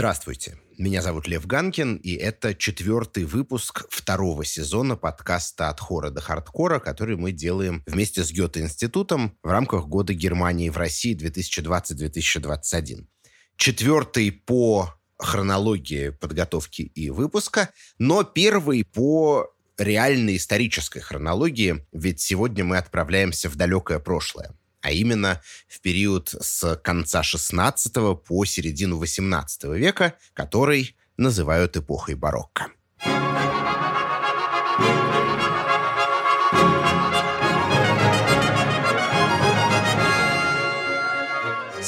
Здравствуйте. Меня зовут Лев Ганкин, и это четвертый выпуск второго сезона подкаста «От хора до хардкора», который мы делаем вместе с Гёте-институтом в рамках Года Германии в России 2020-2021. Четвертый по хронологии подготовки и выпуска, но первый по реальной исторической хронологии, ведь сегодня мы отправляемся в далекое прошлое а именно в период с конца XVI по середину XVIII века, который называют эпохой барокко.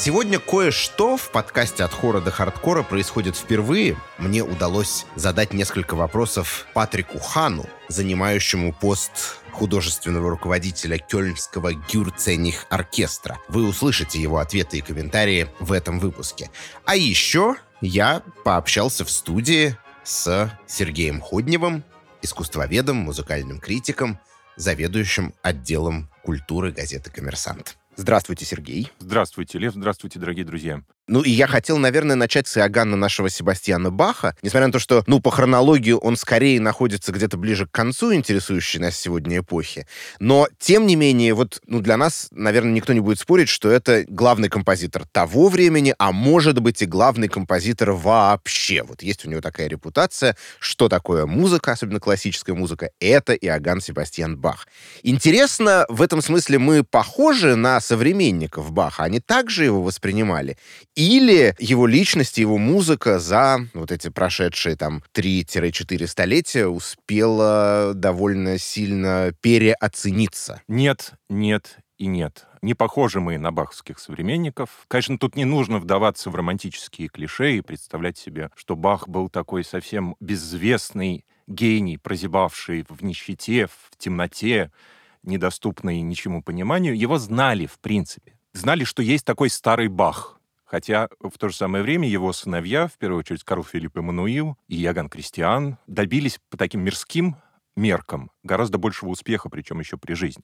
Сегодня кое-что в подкасте «От хора до хардкора» происходит впервые. Мне удалось задать несколько вопросов Патрику Хану, занимающему пост художественного руководителя Кёльнского Гюрцених оркестра. Вы услышите его ответы и комментарии в этом выпуске. А еще я пообщался в студии с Сергеем Ходневым, искусствоведом, музыкальным критиком, заведующим отделом культуры газеты «Коммерсант». Здравствуйте, Сергей. Здравствуйте, Лев. Здравствуйте, дорогие друзья. Ну, и я хотел, наверное, начать с Иоганна нашего Себастьяна Баха. Несмотря на то, что, ну, по хронологии он скорее находится где-то ближе к концу интересующей нас сегодня эпохи. Но, тем не менее, вот, ну, для нас, наверное, никто не будет спорить, что это главный композитор того времени, а может быть и главный композитор вообще. Вот есть у него такая репутация, что такое музыка, особенно классическая музыка, это Иоганн Себастьян Бах. Интересно, в этом смысле мы похожи на современников Баха. Они также его воспринимали. Или его личность, его музыка за вот эти прошедшие там 3-4 столетия успела довольно сильно переоцениться? Нет, нет и нет. Не похожи мы на баховских современников. Конечно, тут не нужно вдаваться в романтические клише и представлять себе, что Бах был такой совсем безвестный гений, прозябавший в нищете, в темноте, недоступный ничему пониманию. Его знали, в принципе. Знали, что есть такой старый Бах, Хотя в то же самое время его сыновья, в первую очередь Карл Филипп Эммануил и Яган Кристиан, добились по таким мирским меркам гораздо большего успеха, причем еще при жизни.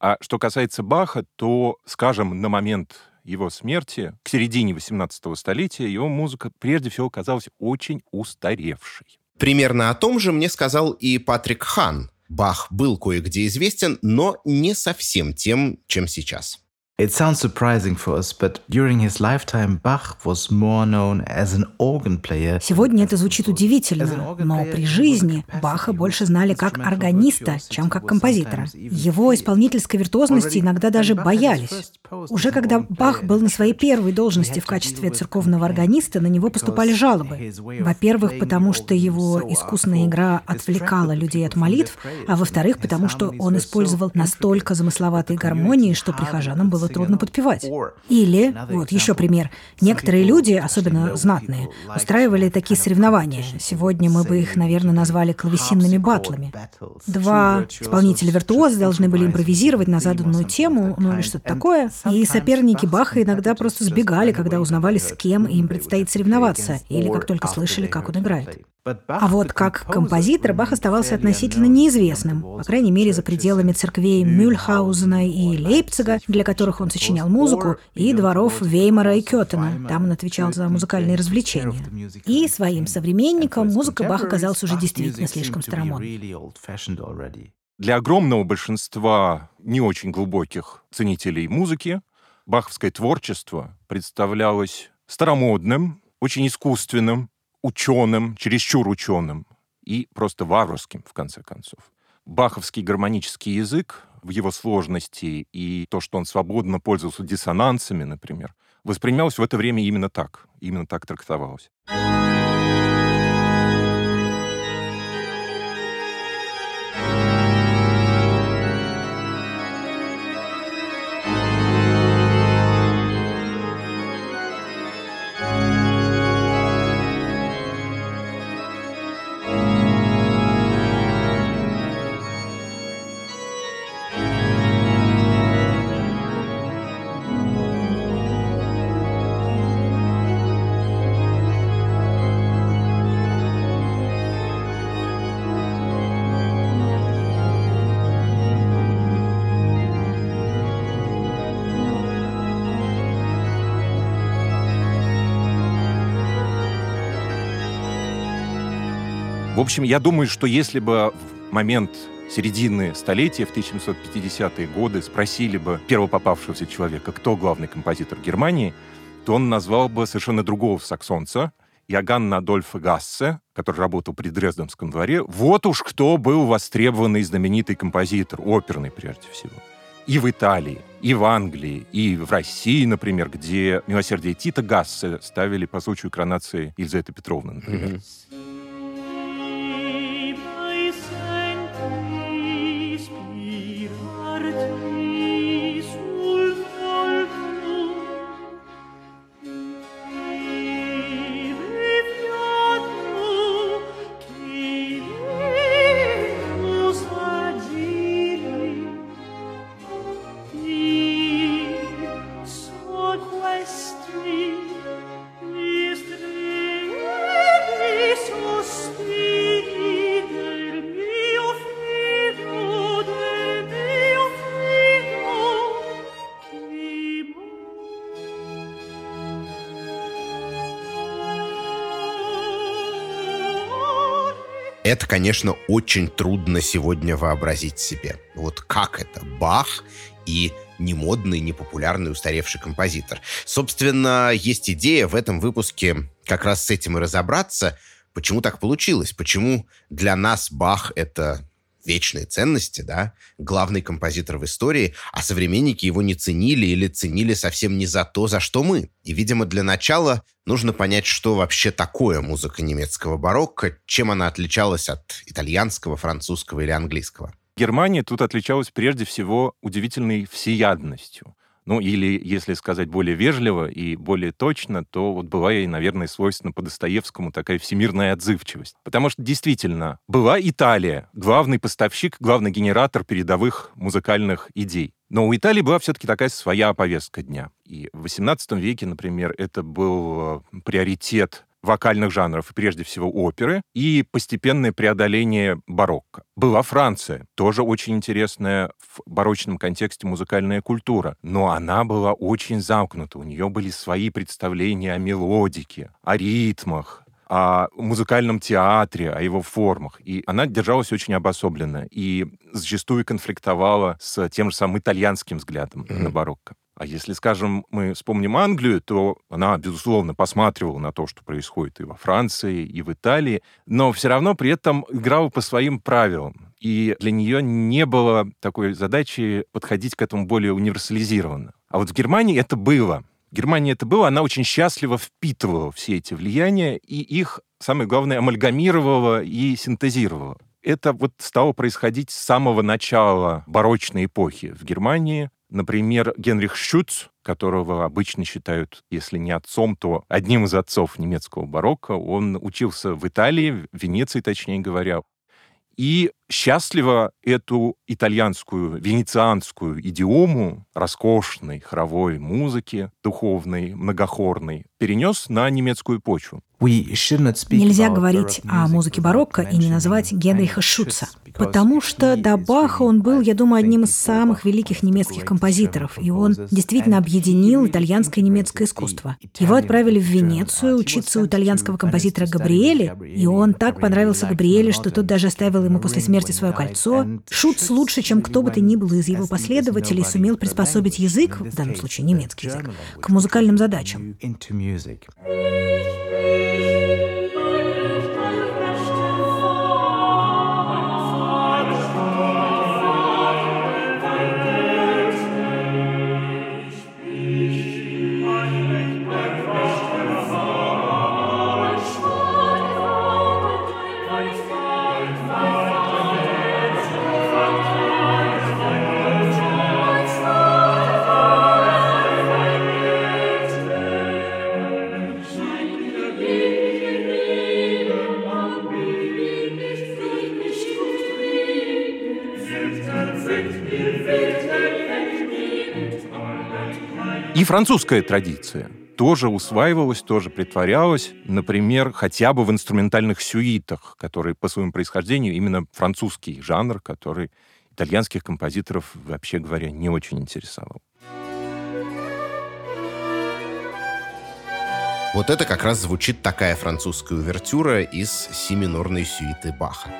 А что касается Баха, то, скажем, на момент его смерти, к середине 18 столетия, его музыка прежде всего казалась очень устаревшей. Примерно о том же мне сказал и Патрик Хан. Бах был кое-где известен, но не совсем тем, чем сейчас. It sounds surprising for us, but during his lifetime, Bach was more known as an organ player. Сегодня это звучит удивительно, но при жизни Баха больше знали как органиста, чем как композитора. Его исполнительской виртуозности иногда даже боялись. Уже когда Бах был на своей первой должности в качестве церковного органиста, на него поступали жалобы. Во-первых, потому что его искусная игра отвлекала людей от молитв, а во-вторых, потому что он использовал настолько замысловатые гармонии, что прихожанам было трудно подпевать. Или, вот еще пример, некоторые люди, особенно знатные, устраивали такие соревнования. Сегодня мы бы их, наверное, назвали клавесинными батлами. Два исполнителя-виртуоза должны были импровизировать на заданную тему, ну или что-то такое, и соперники Баха иногда просто сбегали, когда узнавали, с кем им предстоит соревноваться, или как только слышали, как он играет. А вот как композитор Бах оставался относительно неизвестным, по крайней мере, за пределами церквей Мюльхаузена и Лейпцига, для которых он сочинял музыку, и дворов Веймара и Кётена. Там он отвечал за музыкальные развлечения. И своим современникам музыка Баха казалась уже действительно слишком старомодной. Для огромного большинства не очень глубоких ценителей музыки баховское творчество представлялось старомодным, очень искусственным, ученым, чересчур ученым и просто варварским, в конце концов. Баховский гармонический язык в его сложности и то, что он свободно пользовался диссонансами, например, воспринималось в это время именно так, именно так трактовалось. Общем, я думаю, что если бы в момент середины столетия, в 1750-е годы, спросили бы первого попавшегося человека, кто главный композитор Германии, то он назвал бы совершенно другого саксонца, Иоганна Адольфа Гассе, который работал при Дрезденском дворе. Вот уж кто был востребованный знаменитый композитор, оперный прежде всего. И в Италии, и в Англии, и в России, например, где «Милосердие Тита» Гассе ставили по случаю коронации Елизаветы Петровны, например. Mm-hmm. Это, конечно, очень трудно сегодня вообразить себе. Вот как это? Бах и не модный, не популярный, устаревший композитор. Собственно, есть идея в этом выпуске как раз с этим и разобраться, почему так получилось, почему для нас Бах — это вечные ценности, да, главный композитор в истории, а современники его не ценили или ценили совсем не за то, за что мы. И, видимо, для начала нужно понять, что вообще такое музыка немецкого барокко, чем она отличалась от итальянского, французского или английского. Германия тут отличалась прежде всего удивительной всеядностью. Ну, или, если сказать более вежливо и более точно, то вот была ей, наверное, свойственна по Достоевскому такая всемирная отзывчивость. Потому что действительно была Италия, главный поставщик, главный генератор передовых музыкальных идей. Но у Италии была все-таки такая своя повестка дня. И в XVIII веке, например, это был э, приоритет вокальных жанров, прежде всего оперы, и постепенное преодоление барокко. Была Франция, тоже очень интересная в барочном контексте музыкальная культура, но она была очень замкнута, у нее были свои представления о мелодике, о ритмах, о музыкальном театре, о его формах. И она держалась очень обособленно и зачастую конфликтовала с тем же самым итальянским взглядом mm-hmm. на барокко. А если, скажем, мы вспомним Англию, то она, безусловно, посматривала на то, что происходит и во Франции, и в Италии, но все равно при этом играла по своим правилам. И для нее не было такой задачи подходить к этому более универсализированно. А вот в Германии это было. В Германии это было, она очень счастливо впитывала все эти влияния и их, самое главное, амальгамировала и синтезировала. Это вот стало происходить с самого начала барочной эпохи в Германии. Например, Генрих Шюц, которого обычно считают, если не отцом, то одним из отцов немецкого барокко, он учился в Италии, в Венеции, точнее говоря, и счастливо эту итальянскую, венецианскую идиому роскошной хоровой музыки, духовной, многохорной, перенес на немецкую почву. Нельзя говорить о музыке барокко и не называть Генриха Шутца, потому что до Баха он был, я думаю, одним из самых великих немецких композиторов, и он действительно объединил итальянское и немецкое искусство. Его отправили в Венецию учиться у итальянского композитора Габриэли, и он так понравился Габриэле, что тот даже оставил ему после смерти свое кольцо. Шутц лучше, чем кто бы то ни был из его последователей, сумел приспособить язык, в данном случае немецкий язык, к музыкальным задачам. И французская традиция тоже усваивалась, тоже притворялась, например, хотя бы в инструментальных сюитах, которые по своему происхождению именно французский жанр, который итальянских композиторов, вообще говоря, не очень интересовал. Вот это как раз звучит такая французская увертюра из си минорной сюиты Баха.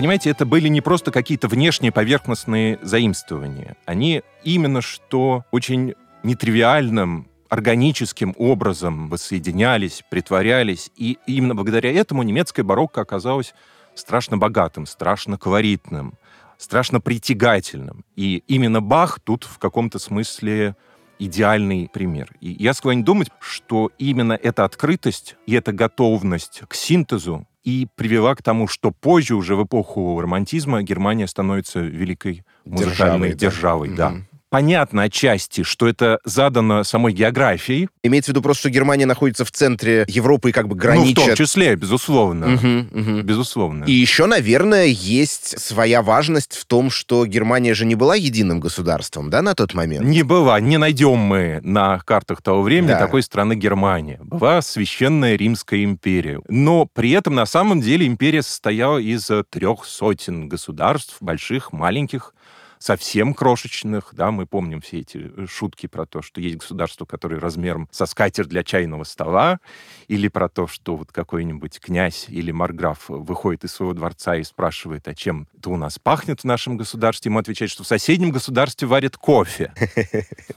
Понимаете, это были не просто какие-то внешние поверхностные заимствования. Они именно что очень нетривиальным, органическим образом воссоединялись, притворялись. И именно благодаря этому немецкое барокко оказалось страшно богатым, страшно колоритным, страшно притягательным. И именно Бах тут в каком-то смысле идеальный пример. И я склонен думать, что именно эта открытость и эта готовность к синтезу и привела к тому, что позже, уже в эпоху романтизма, Германия становится великой музыкальной державой. державой да. Понятно отчасти, что это задано самой географией. Имеется в виду просто, что Германия находится в центре Европы и как бы граничит... Ну, в том числе, безусловно. Угу, угу. Безусловно. И еще, наверное, есть своя важность в том, что Германия же не была единым государством, да, на тот момент? Не была. Не найдем мы на картах того времени да. такой страны Германия. Была священная Римская империя. Но при этом, на самом деле, империя состояла из трех сотен государств, больших, маленьких, совсем крошечных, да, мы помним все эти э, шутки про то, что есть государства, которые размером со скатер для чайного стола, или про то, что вот какой-нибудь князь или марграф выходит из своего дворца и спрашивает, а чем это у нас пахнет в нашем государстве, ему отвечает, что в соседнем государстве варят кофе.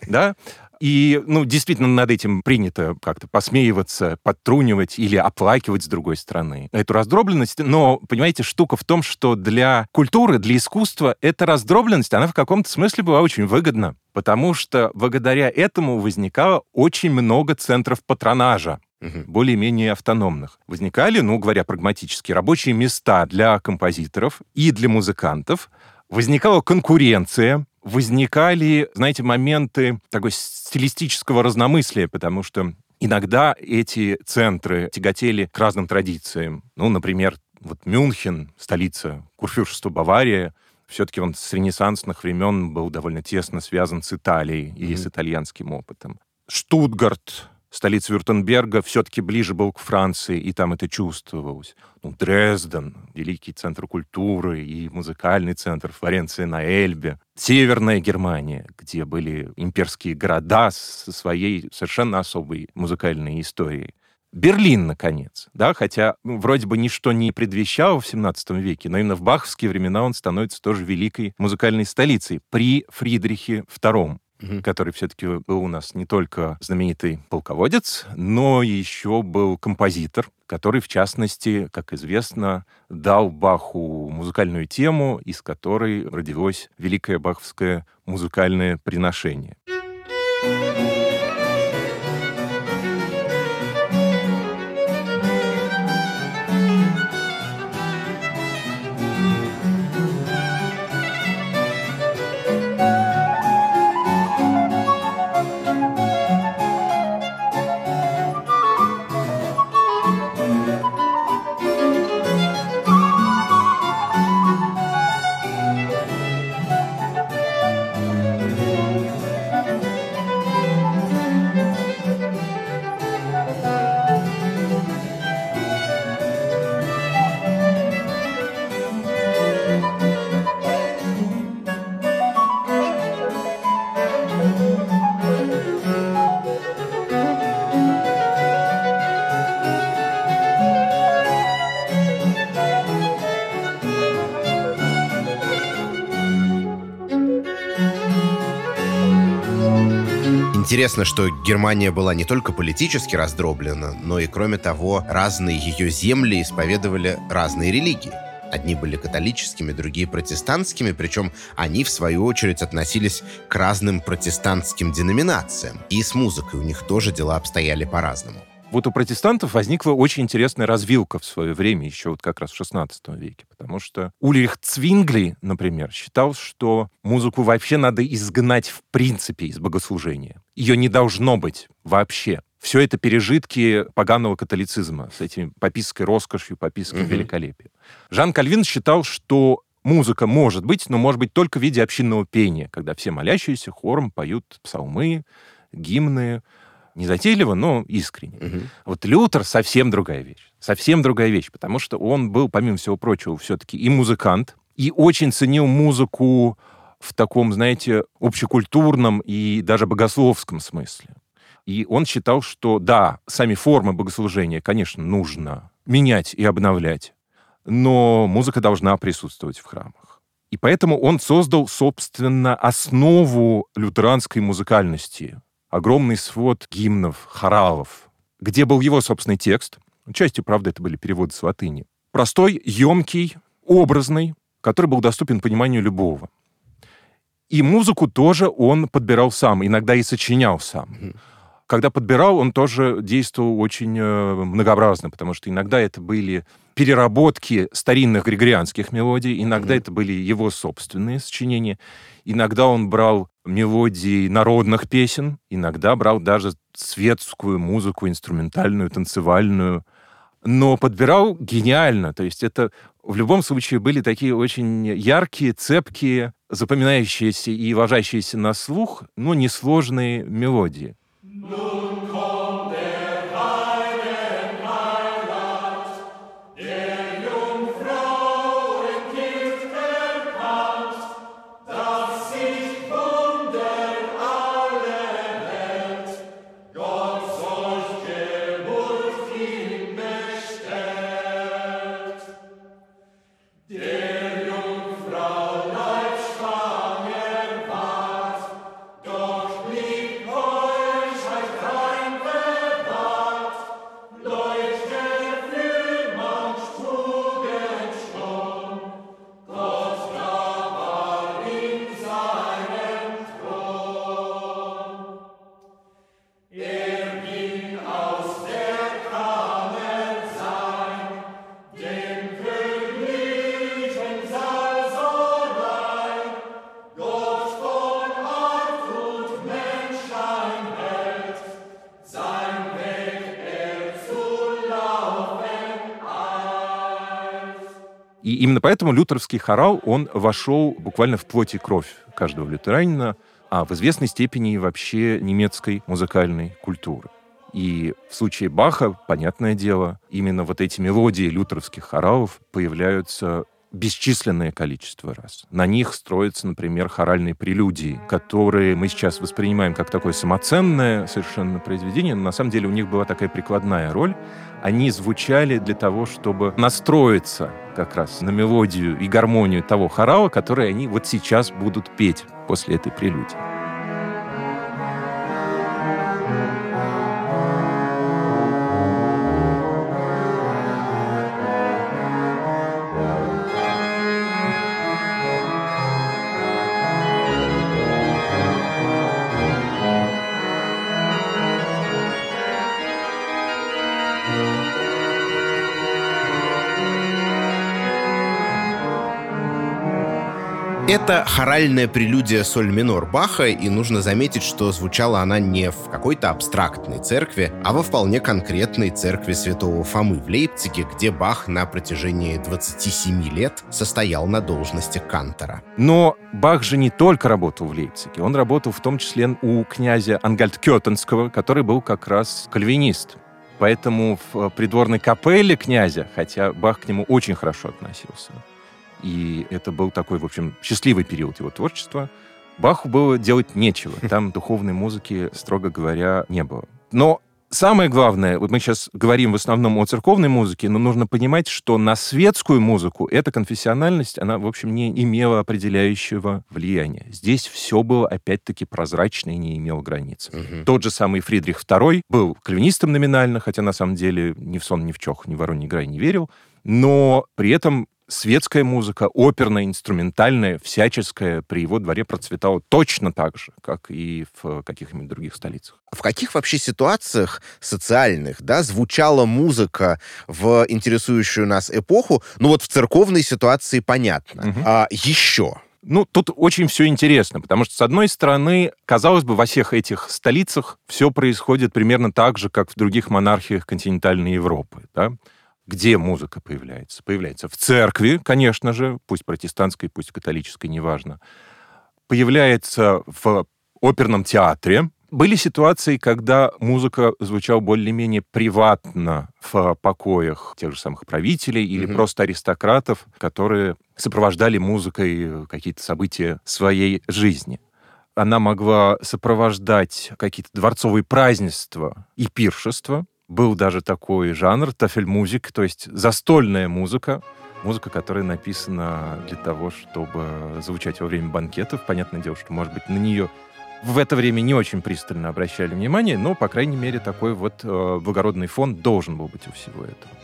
Да? И, ну, действительно, над этим принято как-то посмеиваться, подтрунивать или оплакивать с другой стороны эту раздробленность. Но, понимаете, штука в том, что для культуры, для искусства эта раздробленность, она в каком-то смысле была очень выгодна. Потому что благодаря этому возникало очень много центров патронажа более-менее автономных. Возникали, ну, говоря прагматически, рабочие места для композиторов и для музыкантов. Возникала конкуренция возникали, знаете, моменты такой стилистического разномыслия, потому что иногда эти центры тяготели к разным традициям. Ну, например, вот Мюнхен, столица курфюршества Бавария, все-таки он с ренессансных времен был довольно тесно связан с Италией mm-hmm. и с итальянским опытом. Штутгарт, столица Вюртемберга, все-таки ближе был к Франции, и там это чувствовалось. Ну, Дрезден, великий центр культуры и музыкальный центр, Флоренция на Эльбе. Северная Германия, где были имперские города со своей совершенно особой музыкальной историей. Берлин, наконец, да, хотя ну, вроде бы ничто не предвещало в 17 веке, но именно в баховские времена он становится тоже великой музыкальной столицей при Фридрихе II угу. который все-таки был у нас не только знаменитый полководец, но еще был композитор, который, в частности, как известно, дал Баху музыкальную тему, из которой родилось великое баховское музыкальное приношение. Интересно, что Германия была не только политически раздроблена, но и, кроме того, разные ее земли исповедовали разные религии. Одни были католическими, другие протестантскими, причем они, в свою очередь, относились к разным протестантским деноминациям. И с музыкой у них тоже дела обстояли по-разному. Вот у протестантов возникла очень интересная развилка в свое время, еще вот как раз в XVI веке, потому что Ульрих Цвингли, например, считал, что музыку вообще надо изгнать в принципе из богослужения. Ее не должно быть вообще. Все это пережитки поганого католицизма с этими пописской роскошью, угу. великолепием. Жан Кальвин считал, что музыка может быть, но может быть только в виде общинного пения, когда все молящиеся хором поют псалмы, гимны, Незатейливо, но искренне. Угу. Вот Лютер совсем другая вещь. Совсем другая вещь, потому что он был, помимо всего прочего, все-таки и музыкант, и очень ценил музыку в таком, знаете, общекультурном и даже богословском смысле. И он считал, что да, сами формы богослужения, конечно, нужно менять и обновлять, но музыка должна присутствовать в храмах. И поэтому он создал, собственно, основу лютеранской музыкальности, огромный свод гимнов, хоралов, где был его собственный текст. Частью, правда, это были переводы с латыни. Простой, емкий, образный, который был доступен пониманию любого. И музыку тоже он подбирал сам, иногда и сочинял сам. Когда подбирал, он тоже действовал очень э, многообразно, потому что иногда это были переработки старинных григорианских мелодий, иногда mm-hmm. это были его собственные сочинения, иногда он брал мелодии народных песен, иногда брал даже светскую музыку, инструментальную, танцевальную, но подбирал гениально. То есть это в любом случае были такие очень яркие, цепкие, запоминающиеся и ложащиеся на слух, но несложные мелодии. И именно поэтому лютеровский хорал, он вошел буквально в плоть и кровь каждого лютеранина, а в известной степени вообще немецкой музыкальной культуры. И в случае Баха, понятное дело, именно вот эти мелодии лютеровских хоралов появляются бесчисленное количество раз. На них строятся, например, хоральные прелюдии, которые мы сейчас воспринимаем как такое самоценное совершенно произведение, но на самом деле у них была такая прикладная роль. Они звучали для того, чтобы настроиться как раз на мелодию и гармонию того хорала, который они вот сейчас будут петь после этой прелюдии. Это хоральная прелюдия соль минор Баха, и нужно заметить, что звучала она не в какой-то абстрактной церкви, а во вполне конкретной церкви святого Фомы в Лейпциге, где Бах на протяжении 27 лет состоял на должности кантора. Но Бах же не только работал в Лейпциге, он работал в том числе у князя Ангальд-Кётенского, который был как раз кальвинист. Поэтому в придворной капелле князя, хотя Бах к нему очень хорошо относился, и это был такой, в общем, счастливый период его творчества. Баху было делать нечего. Там духовной музыки, строго говоря, не было. Но самое главное, вот мы сейчас говорим в основном о церковной музыке, но нужно понимать, что на светскую музыку эта конфессиональность, она, в общем, не имела определяющего влияния. Здесь все было, опять-таки, прозрачно и не имело границ. Угу. Тот же самый Фридрих II был кальвинистом номинально, хотя на самом деле ни в сон, ни в чох, ни в ворон, ни грай не верил, но при этом светская музыка, оперная, инструментальная, всяческая при его дворе процветала точно так же, как и в каких-нибудь других столицах. В каких вообще ситуациях социальных, да, звучала музыка в интересующую нас эпоху? Ну вот в церковной ситуации понятно. Угу. А еще? Ну, тут очень все интересно, потому что, с одной стороны, казалось бы, во всех этих столицах все происходит примерно так же, как в других монархиях континентальной Европы. Да? Где музыка появляется? Появляется в церкви, конечно же, пусть протестантской, пусть католической, неважно. Появляется в оперном театре. Были ситуации, когда музыка звучала более-менее приватно в покоях тех же самых правителей или mm-hmm. просто аристократов, которые сопровождали музыкой какие-то события своей жизни она могла сопровождать какие-то дворцовые празднества и пиршества, был даже такой жанр, тафельмузик, то есть застольная музыка, музыка, которая написана для того, чтобы звучать во время банкетов. Понятное дело, что, может быть, на нее в это время не очень пристально обращали внимание, но, по крайней мере, такой вот э, благородный фон должен был быть у всего этого.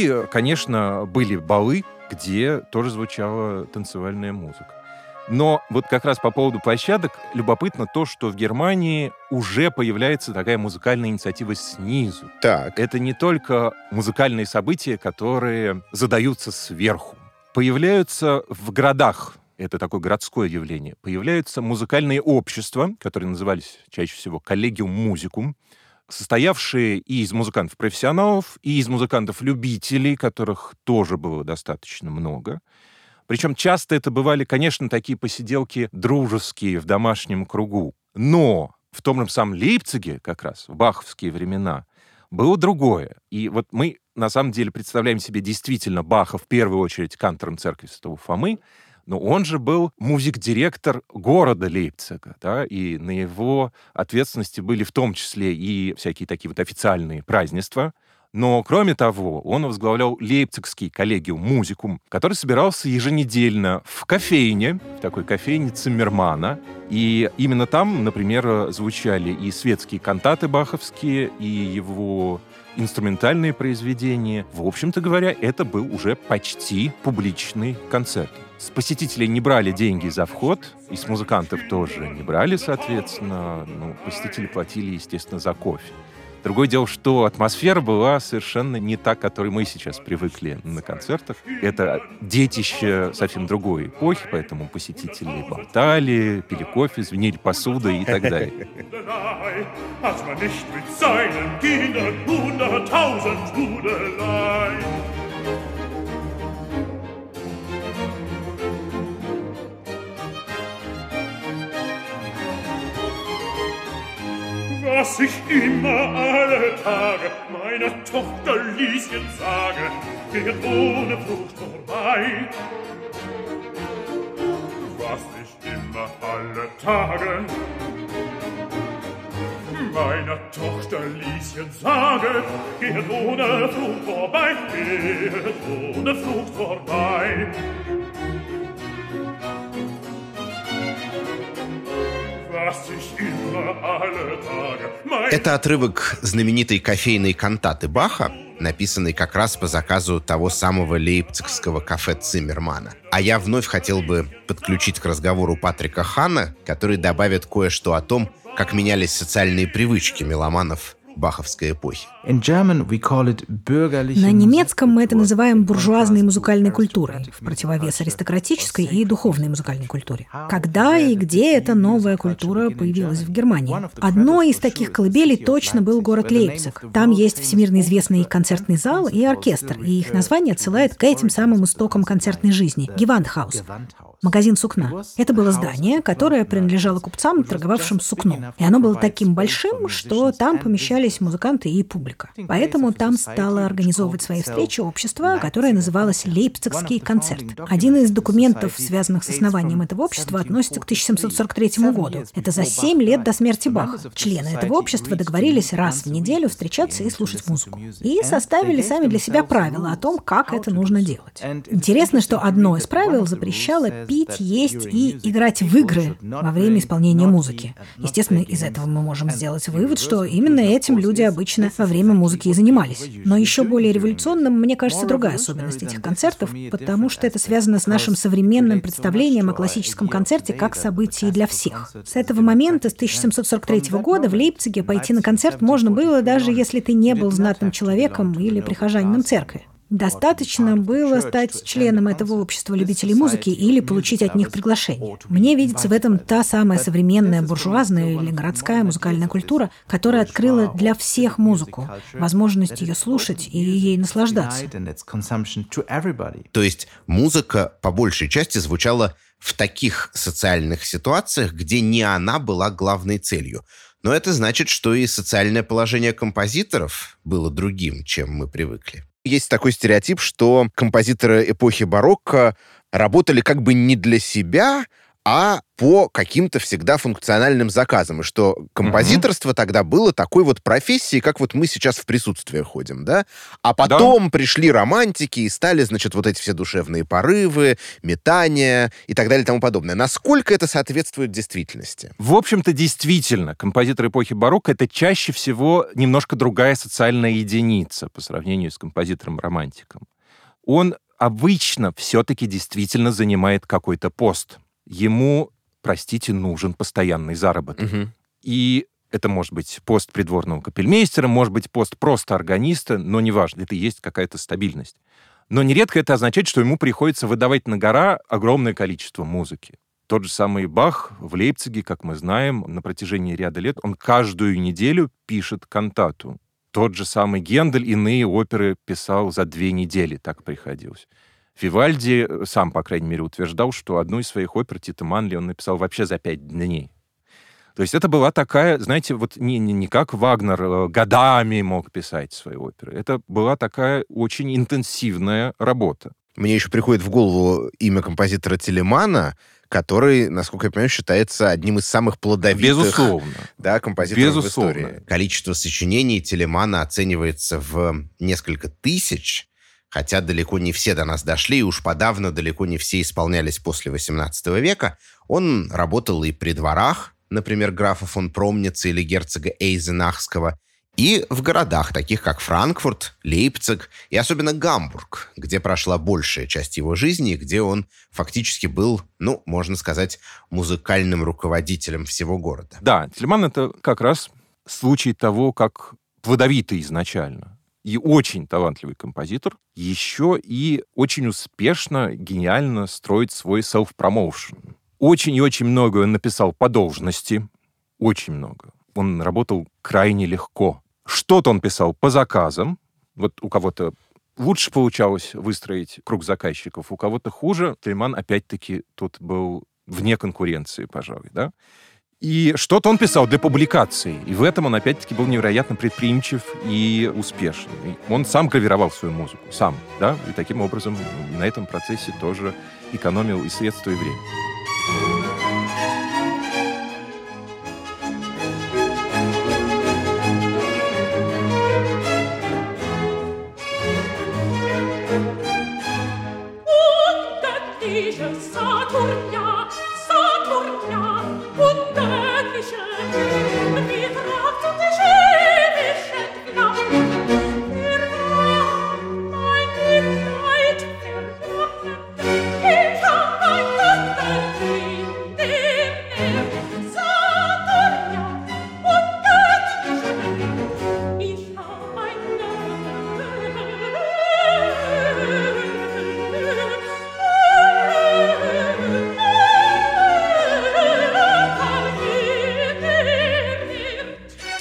И, конечно, были балы, где тоже звучала танцевальная музыка. Но вот как раз по поводу площадок любопытно то, что в Германии уже появляется такая музыкальная инициатива снизу. Так. Это не только музыкальные события, которые задаются сверху. Появляются в городах, это такое городское явление, появляются музыкальные общества, которые назывались чаще всего коллегиум музикум, состоявшие и из музыкантов-профессионалов, и из музыкантов-любителей, которых тоже было достаточно много. Причем часто это бывали, конечно, такие посиделки дружеские в домашнем кругу. Но в том же самом Лейпциге, как раз, в баховские времена, было другое. И вот мы, на самом деле, представляем себе действительно Баха в первую очередь кантором церкви Святого Фомы, но он же был музик-директор города Лейпцига, да, и на его ответственности были в том числе и всякие такие вот официальные празднества, но, кроме того, он возглавлял Лейпцигский коллегиум музикум, который собирался еженедельно в кофейне, в такой кофейне Циммермана. И именно там, например, звучали и светские кантаты баховские, и его инструментальные произведения. В общем-то говоря, это был уже почти публичный концерт. С посетителей не брали деньги за вход, и с музыкантов тоже не брали, соответственно. Ну, посетители платили, естественно, за кофе. Другое дело, что атмосфера была совершенно не та, к которой мы сейчас привыкли на концертах. Это детище совсем другой эпохи, поэтому посетители болтали, пили кофе, звенели посудой и так далее. was ich immer alle Tage meiner Tochter Lieschen sage, geht ohne Frucht vorbei. Was ich immer alle Tage meiner Tochter Lieschen sage, geht ohne Frucht vorbei, geht ohne Frucht vorbei. Это отрывок знаменитой кофейной кантаты Баха, написанный как раз по заказу того самого лейпцигского кафе Циммермана. А я вновь хотел бы подключить к разговору Патрика Хана, который добавит кое-что о том, как менялись социальные привычки меломанов баховской эпохи. На немецком мы это называем буржуазной музыкальной культурой, в противовес аристократической и духовной музыкальной культуре. Когда и где эта новая культура появилась в Германии? Одной из таких колыбелей точно был город Лейпциг. Там есть всемирно известный концертный зал и оркестр, и их название отсылает к этим самым истокам концертной жизни – Гевандхаус магазин сукна. Это было здание, которое принадлежало купцам, торговавшим сукном. И оно было таким большим, что там помещали встречались музыканты и публика. Поэтому там стало организовывать свои встречи общество, которое называлось Лейпцигский концерт. Один из документов, связанных с основанием этого общества, относится к 1743 году. Это за семь лет до смерти Баха. Члены этого общества договорились раз в неделю встречаться и слушать музыку. И составили сами для себя правила о том, как это нужно делать. Интересно, что одно из правил запрещало пить, есть и играть в игры во время исполнения музыки. Естественно, из этого мы можем сделать вывод, что именно этим люди обычно во время музыки и занимались. Но еще более революционным, мне кажется, другая особенность этих концертов, потому что это связано с нашим современным представлением о классическом концерте как событии для всех. С этого момента, с 1743 года, в Лейпциге пойти на концерт можно было, даже если ты не был знатным человеком или прихожанином церкви. Достаточно было стать членом этого общества любителей музыки или получить от них приглашение. Мне видится в этом та самая современная буржуазная или городская музыкальная культура, которая открыла для всех музыку, возможность ее слушать и ей наслаждаться. То есть музыка по большей части звучала в таких социальных ситуациях, где не она была главной целью. Но это значит, что и социальное положение композиторов было другим, чем мы привыкли. Есть такой стереотип, что композиторы эпохи барокко работали как бы не для себя, а по каким-то всегда функциональным заказам. И что композиторство угу. тогда было такой вот профессией, как вот мы сейчас в присутствии ходим, да? А потом да. пришли романтики и стали, значит, вот эти все душевные порывы, метания и так далее и тому подобное. Насколько это соответствует действительности? В общем-то, действительно, композитор эпохи барокко — это чаще всего немножко другая социальная единица по сравнению с композитором-романтиком. Он обычно все-таки действительно занимает какой-то пост — ему, простите, нужен постоянный заработок. Угу. И это может быть пост придворного капельмейстера, может быть пост просто органиста, но неважно, это и есть какая-то стабильность. Но нередко это означает, что ему приходится выдавать на гора огромное количество музыки. Тот же самый Бах в Лейпциге, как мы знаем, на протяжении ряда лет, он каждую неделю пишет кантату. Тот же самый Гендель иные оперы писал за две недели, так приходилось. Вивальди э, сам, по крайней мере, утверждал, что одну из своих опер Тита Манли он написал вообще за пять дней. То есть это была такая, знаете, вот не, не, не как Вагнер э, годами мог писать свои оперы. Это была такая очень интенсивная работа. Мне еще приходит в голову имя композитора Телемана, который, насколько я понимаю, считается одним из самых плодовитых Безусловно. Да, композиторов Безусловно. в истории. Количество сочинений Телемана оценивается в несколько тысяч, хотя далеко не все до нас дошли, и уж подавно далеко не все исполнялись после XVIII века, он работал и при дворах, например, графа фон Промница или герцога Эйзенахского, и в городах, таких как Франкфурт, Лейпциг и особенно Гамбург, где прошла большая часть его жизни, где он фактически был, ну, можно сказать, музыкальным руководителем всего города. Да, Тельман — это как раз случай того, как плодовитый изначально и очень талантливый композитор, еще и очень успешно, гениально строит свой self-promotion. Очень и очень много написал по должности, очень много. Он работал крайне легко. Что-то он писал по заказам, вот у кого-то лучше получалось выстроить круг заказчиков, у кого-то хуже. Тельман, опять-таки, тут был вне конкуренции, пожалуй, да. И что-то он писал для публикации. И в этом он, опять-таки, был невероятно предприимчив и успешный. Он сам гравировал свою музыку, сам, да, и таким образом на этом процессе тоже экономил и средства, и время.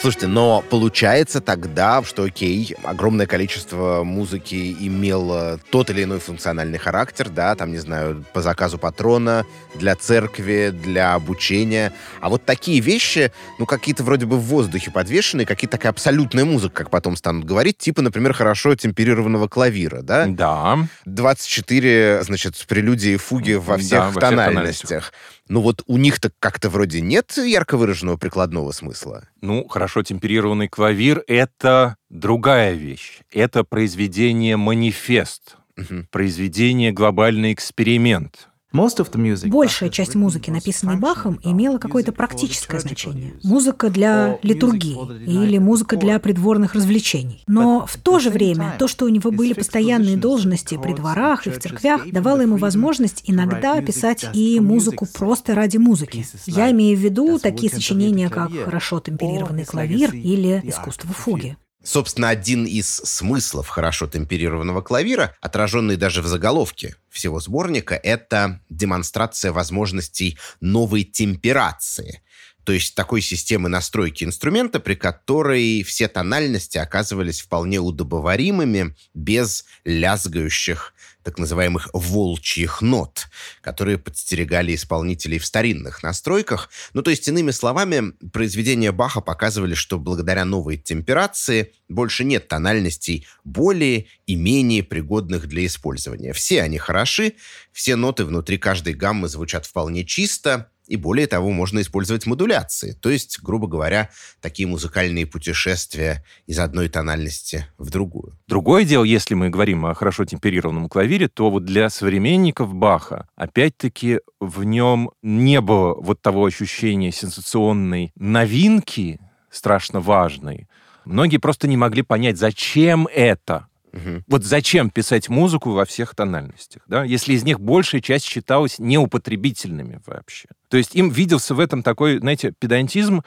Слушайте, но получается тогда, что окей, огромное количество музыки имело тот или иной функциональный характер, да, там, не знаю, по заказу патрона, для церкви, для обучения. А вот такие вещи, ну, какие-то вроде бы в воздухе подвешенные, какие-то такая абсолютная музыка, как потом станут говорить, типа, например, хорошо темперированного клавира, да? Да. 24, значит, прелюдии и фуги во всех Да, во всех тональностях. Тональностях. Ну вот у них-то как-то вроде нет ярко выраженного прикладного смысла. Ну, хорошо темперированный клавир — это другая вещь. Это произведение манифест, Мгм. произведение глобальный эксперимент. Большая часть музыки, написанной Бахом, имела какое-то практическое значение. Музыка для литургии или музыка для придворных развлечений. Но в то же время то, что у него были постоянные должности при дворах и в церквях, давало ему возможность иногда писать и музыку просто ради музыки. Я имею в виду такие сочинения, как «Хорошо темперированный клавир» или «Искусство фуги». Собственно, один из смыслов хорошо темперированного клавира, отраженный даже в заголовке всего сборника, это демонстрация возможностей новой темперации. То есть такой системы настройки инструмента, при которой все тональности оказывались вполне удобоваримыми, без лязгающих так называемых волчьих нот, которые подстерегали исполнителей в старинных настройках. Ну, то есть, иными словами, произведения Баха показывали, что благодаря новой темперации больше нет тональностей более и менее пригодных для использования. Все они хороши, все ноты внутри каждой гаммы звучат вполне чисто, и более того, можно использовать модуляции, то есть, грубо говоря, такие музыкальные путешествия из одной тональности в другую. Другое дело, если мы говорим о хорошо темперированном клавире, то вот для современников Баха, опять-таки, в нем не было вот того ощущения сенсационной новинки, страшно важной. Многие просто не могли понять, зачем это. Мгм. Вот зачем писать музыку во всех тональностях, да, если из них большая часть считалась неупотребительными вообще. То есть им виделся в этом такой, знаете, педантизм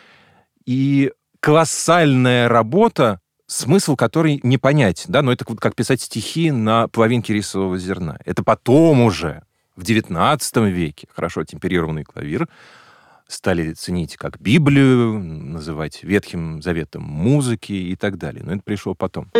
и колоссальная работа, смысл которой не понять, да, но это вот как писать стихи на половинке рисового зерна. Это потом уже, в XIX веке, хорошо темперированный клавир стали ценить как Библию, называть Ветхим Заветом музыки и так далее. Но это пришло потом.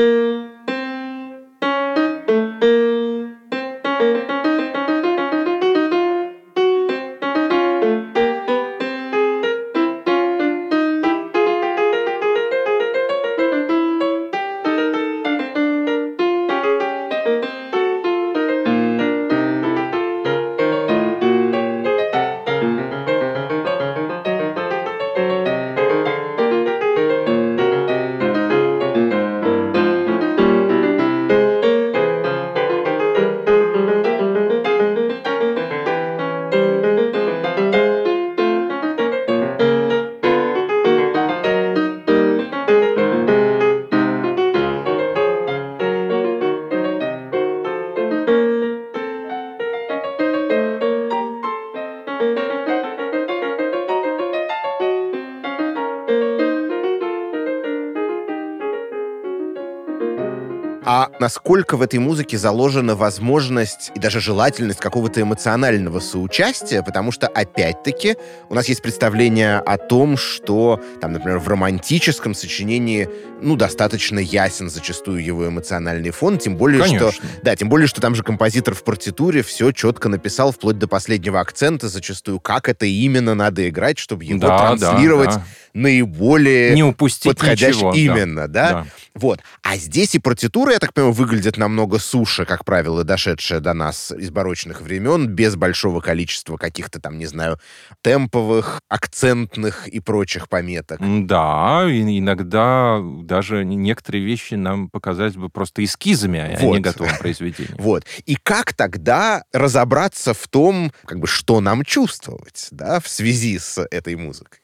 Насколько в этой музыке заложена возможность и даже желательность какого-то эмоционального соучастия, потому что, опять-таки, у нас есть представление о том, что, там, например, в романтическом сочинении, ну, достаточно ясен зачастую его эмоциональный фон, тем более, Конечно. что... Да, тем более, что там же композитор в партитуре все четко написал, вплоть до последнего акцента зачастую, как это именно надо играть, чтобы его Да, да, транслировать да. наиболее Не упустить подходящий ничего, да. именно, да? Да. Вот. А здесь и партитура, я так понимаю, выглядит намного суше, как правило, дошедшая до нас из барочных времен, без большого количества каких-то там, не знаю, темповых, акцентных и прочих пометок. Да, иногда даже не- некоторые вещи нам показались бы просто эскизами, а Вот. не готовым произведением. Вот. И как тогда разобраться в том, как бы, что нам чувствовать, да, в связи с этой музыкой?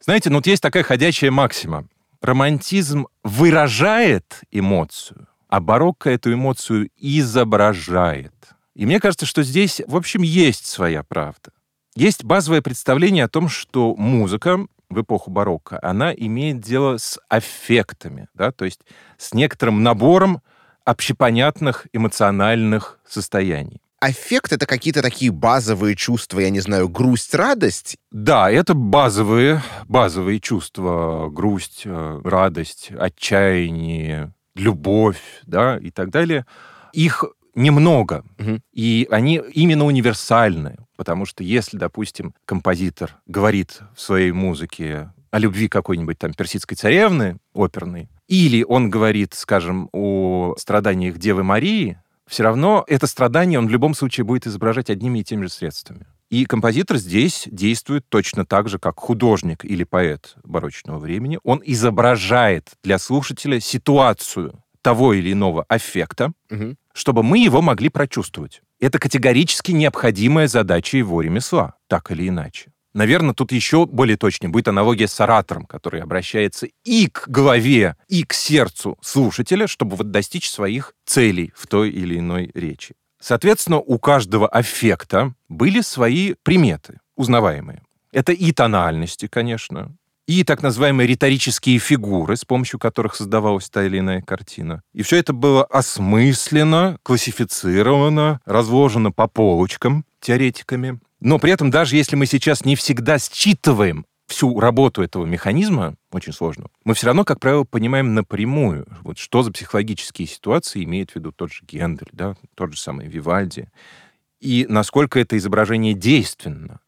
Знаете, ну вот есть такая ходячая максима. Романтизм выражает эмоцию, а барокко эту эмоцию изображает. И мне кажется, что здесь, в общем, есть своя правда. Есть базовое представление о том, что музыка в эпоху барокко, она имеет дело с аффектами, да, то есть с некоторым набором общепонятных эмоциональных состояний. Аффект — это какие-то такие базовые чувства, я не знаю, грусть, радость? Да, это базовые, базовые чувства. Грусть, э, радость, отчаяние, любовь, да, и так далее. Их немного, угу. и они именно универсальны, потому что если, допустим, композитор говорит в своей музыке о любви какой-нибудь там персидской царевны оперной, или он говорит, скажем, о страданиях Девы Марии, все равно это страдание он в любом случае будет изображать одними и теми же средствами. И композитор здесь действует точно так же, как художник или поэт барочного времени. Он изображает для слушателя ситуацию того или иного аффекта, угу. чтобы мы его могли прочувствовать. Это категорически необходимая задача его ремесла, так или иначе. Наверное, тут еще более точнее будет аналогия с оратором, который обращается и к голове, и к сердцу слушателя, чтобы вот достичь своих целей в той или иной речи. Соответственно, у каждого аффекта были свои приметы, узнаваемые. Это и тональности, конечно, и так называемые риторические фигуры, с помощью которых создавалась та или иная картина. И все это было осмысленно, классифицировано, разложено по полочкам теоретиками. Но при этом, даже если мы сейчас не всегда считываем всю работу этого механизма, очень сложно, мы все равно, как правило, понимаем напрямую, вот что за психологические ситуации имеет в виду тот же Гендель, да, тот же самый Вивальди, и насколько это изображение действенно,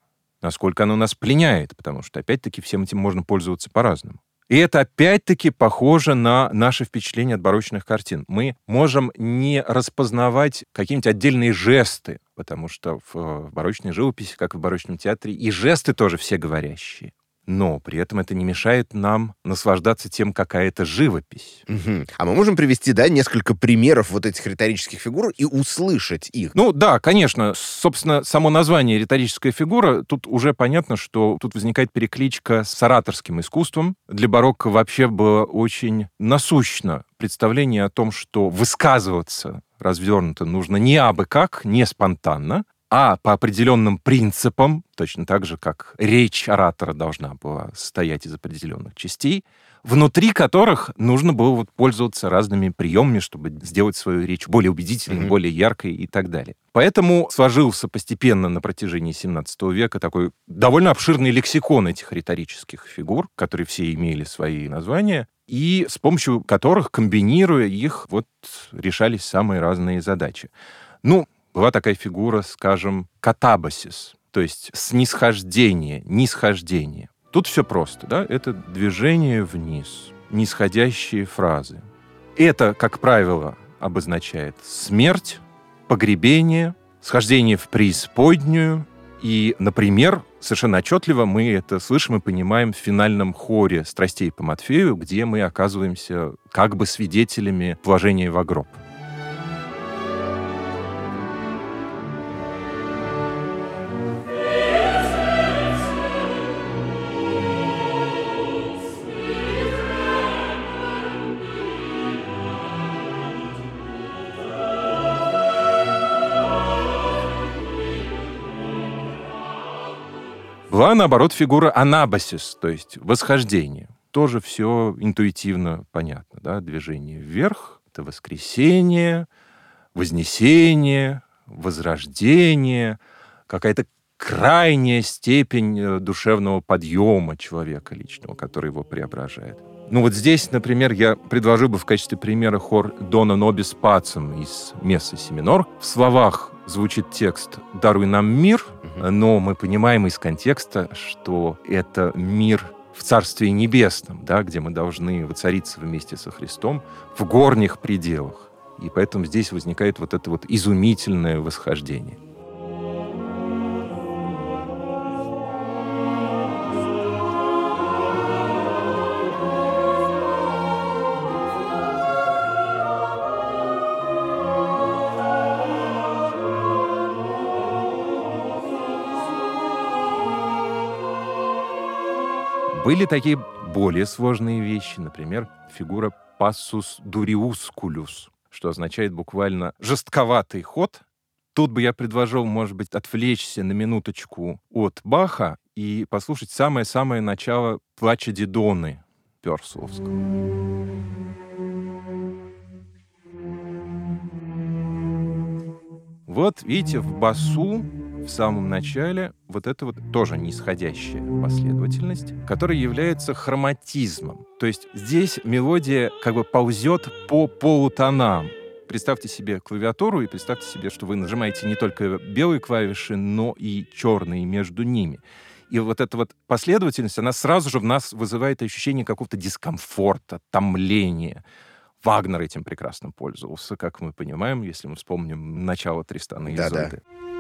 насколько оно нас пленяет, потому что, опять-таки, всем этим можно пользоваться по-разному. И это опять-таки похоже на наше впечатление от барочных картин. Мы можем не распознавать какие-нибудь отдельные жесты, потому что в, в барочной живописи, как и в барочном театре, и жесты тоже все говорящие но при этом это не мешает нам наслаждаться тем, какая это живопись. Угу. А мы можем привести, да, несколько примеров вот этих риторических фигур и услышать их? Ну да, конечно. Собственно, само название «риторическая фигура», тут уже понятно, что тут возникает перекличка с ораторским искусством. Для барокко вообще было очень насущно представление о том, что высказываться развернуто нужно не абы как, не спонтанно, а по определенным принципам, точно так же, как речь оратора должна была состоять из определенных частей, внутри которых нужно было вот пользоваться разными приемами, чтобы сделать свою речь более убедительной, mm-hmm. более яркой и так далее. Поэтому сложился постепенно на протяжении 17 века такой довольно обширный лексикон этих риторических фигур, которые все имели свои названия, и с помощью которых, комбинируя их, вот решались самые разные задачи. Ну, была такая фигура, скажем, катабасис, то есть снисхождение, нисхождение. Тут все просто, да? Это движение вниз, нисходящие фразы. Это, как правило, обозначает смерть, погребение, схождение в преисподнюю. И, например, совершенно отчетливо мы это слышим и понимаем в финальном хоре «Страстей по Матфею», где мы оказываемся как бы свидетелями вложения в гроб. Была, наоборот, фигура анабасис, то есть восхождение. Тоже все интуитивно понятно. Да? Движение вверх — это воскресение, вознесение, возрождение, какая-то крайняя степень э, душевного подъема человека личного, который его преображает. Ну вот здесь, например, я предложил бы в качестве примера хор Дона Нобис Пацем из Мессы Семинор. В словах звучит текст «Даруй нам мир», но мы понимаем из контекста, что это мир в Царстве Небесном, да, где мы должны воцариться вместе со Христом в горних пределах. И поэтому здесь возникает вот это вот изумительное восхождение. Были такие более сложные вещи, например, фигура пассус дуриускулюс, что означает буквально жестковатый ход. Тут бы я предложил, может быть, отвлечься на минуточку от Баха и послушать самое-самое начало «Плача Дидоны» Персуловского. вот видите, в басу в самом начале вот это вот тоже нисходящая последовательность, которая является хроматизмом. То есть здесь мелодия как бы ползет по полутонам. Представьте себе клавиатуру и представьте себе, что вы нажимаете не только белые клавиши, но и черные между ними. И вот эта вот последовательность, она сразу же в нас вызывает ощущение какого-то дискомфорта, томления. Вагнер этим прекрасно пользовался, как мы понимаем, если мы вспомним начало Тристана и Да-да. Изольды. Да?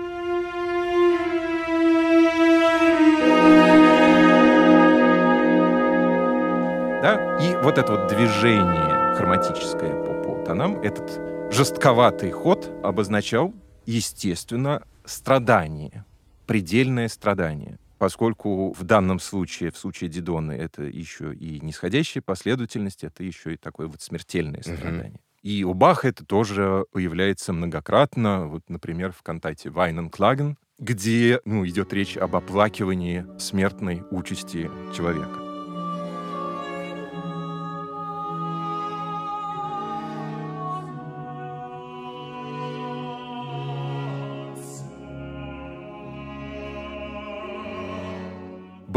И вот это вот движение хроматическое по полутонам, этот жестковатый ход обозначал, естественно, страдание, предельное страдание. Поскольку в данном случае, в случае Дидоны, это еще и нисходящая последовательность, это еще и такое вот смертельное страдание. И у Баха это тоже появляется многократно, вот, например, в кантате «Вайнен Клаген», где ну, идет речь об оплакивании смертной участи человека.